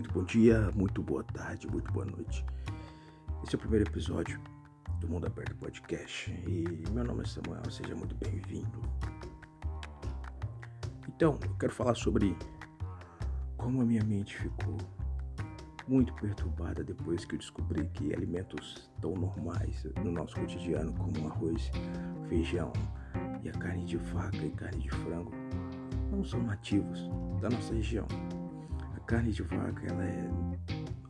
bom dia, muito boa tarde, muito boa noite. Esse é o primeiro episódio do Mundo Aberto Podcast e meu nome é Samuel, seja muito bem-vindo. Então, eu quero falar sobre como a minha mente ficou muito perturbada depois que eu descobri que alimentos tão normais no nosso cotidiano, como arroz, feijão e a carne de vaca e carne de frango, não são nativos da nossa região carne de vaca, ela é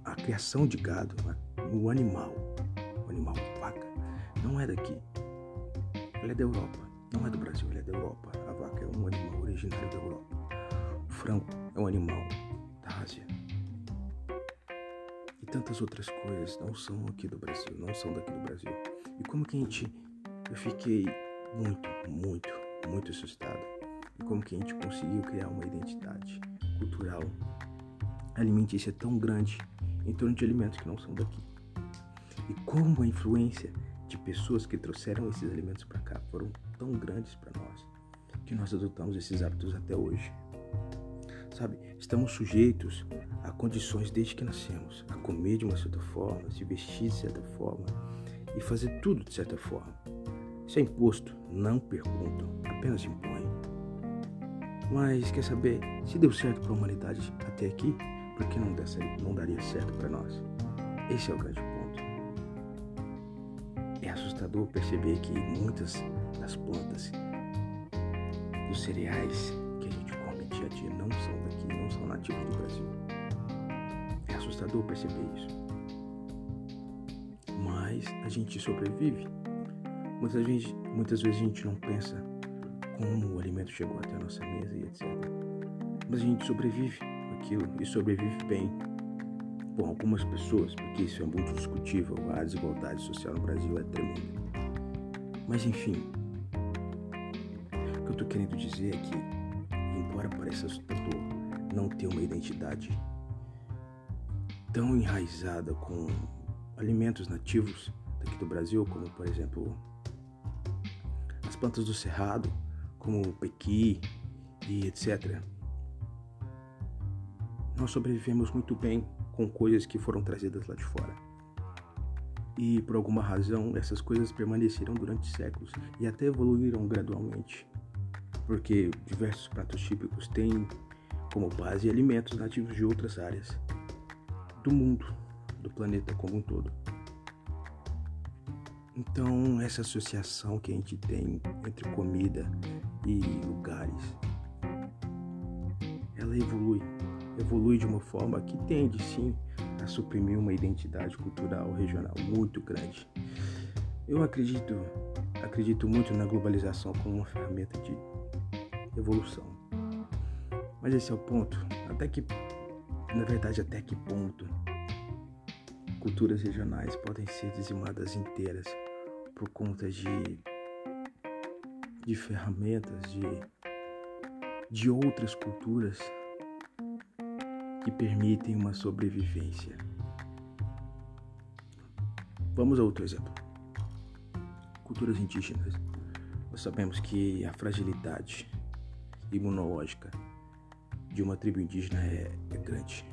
a criação de gado, o animal, o animal vaca, não é daqui. Ela é da Europa, não é do Brasil, ela é da Europa. A vaca é um animal originário da Europa. O frango é um animal da Ásia. E tantas outras coisas não são aqui do Brasil, não são daqui do Brasil. E como que a gente, eu fiquei muito, muito, muito assustado. E como que a gente conseguiu criar uma identidade cultural alimentícia tão grande em torno de alimentos que não são daqui. E como a influência de pessoas que trouxeram esses alimentos para cá foram tão grandes para nós que nós adotamos esses hábitos até hoje. Sabe, estamos sujeitos a condições desde que nascemos, a comer de uma certa forma, se vestir de certa forma e fazer tudo de certa forma. Isso é imposto, não perguntam, apenas impõem. Mas quer saber, se deu certo para a humanidade até aqui, porque não, não daria certo para nós. Esse é o grande ponto. É assustador perceber que muitas das plantas, dos cereais que a gente come dia a dia não são daqui, não são nativos do Brasil. É assustador perceber isso. Mas a gente sobrevive. Muitas vezes, muitas vezes a gente não pensa como o alimento chegou até a nossa mesa e etc. Mas a gente sobrevive aquilo e sobrevive bem. Por algumas pessoas, porque isso é muito discutível, a desigualdade social no Brasil é tremenda. Mas enfim, o que eu estou querendo dizer é que, embora pareça assustador não ter uma identidade tão enraizada com alimentos nativos daqui do Brasil, como por exemplo as plantas do cerrado, como o pequi e etc nós sobrevivemos muito bem com coisas que foram trazidas lá de fora. E por alguma razão, essas coisas permaneceram durante séculos e até evoluíram gradualmente, porque diversos pratos típicos têm como base alimentos nativos de outras áreas do mundo, do planeta como um todo. Então, essa associação que a gente tem entre comida e lugares, ela evolui evolui de uma forma que tende sim a suprimir uma identidade cultural regional muito grande. Eu acredito, acredito muito na globalização como uma ferramenta de evolução. Mas esse é o ponto. Até que, na verdade, até que ponto culturas regionais podem ser dizimadas inteiras por conta de, de ferramentas de, de outras culturas que permitem uma sobrevivência. Vamos a outro exemplo. Culturas indígenas. Nós sabemos que a fragilidade imunológica de uma tribo indígena é, é grande,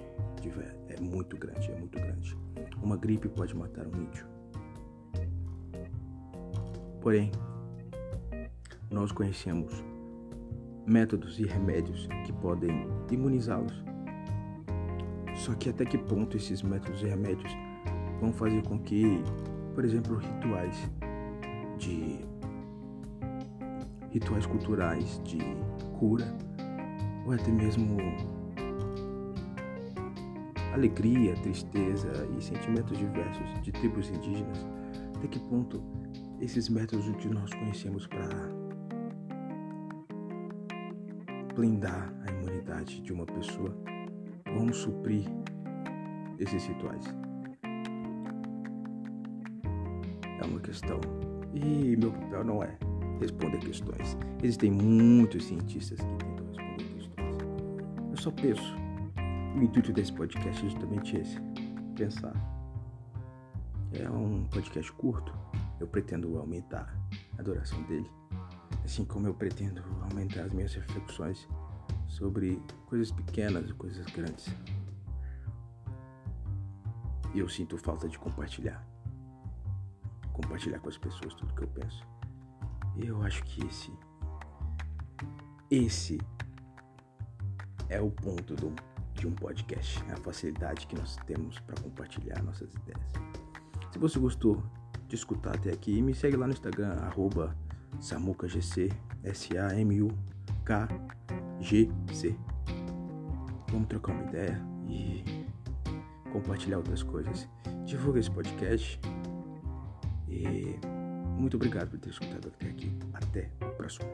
é muito grande, é muito grande. Uma gripe pode matar um índio. Porém, nós conhecemos métodos e remédios que podem imunizá-los só que até que ponto esses métodos e remédios vão fazer com que, por exemplo, rituais de rituais culturais de cura ou até mesmo alegria, tristeza e sentimentos diversos de tribos indígenas, até que ponto esses métodos que nós conhecemos para blindar a imunidade de uma pessoa vão suprir esses rituais? É uma questão. E meu papel não é responder questões. Existem muitos cientistas que tentam responder questões. Eu só penso. O intuito desse podcast é justamente esse: pensar. É um podcast curto. Eu pretendo aumentar a duração dele, assim como eu pretendo aumentar as minhas reflexões sobre coisas pequenas e coisas grandes. eu sinto falta de compartilhar. Compartilhar com as pessoas tudo que eu penso. E eu acho que esse. Esse é o ponto do, de um podcast. A facilidade que nós temos para compartilhar nossas ideias. Se você gostou de escutar até aqui, me segue lá no Instagram, arroba SamucaGC, S-A-M-U-K-G-C. Vamos trocar uma ideia e compartilhar outras coisas. Divulga esse podcast. E muito obrigado por ter escutado até aqui. Até o próximo.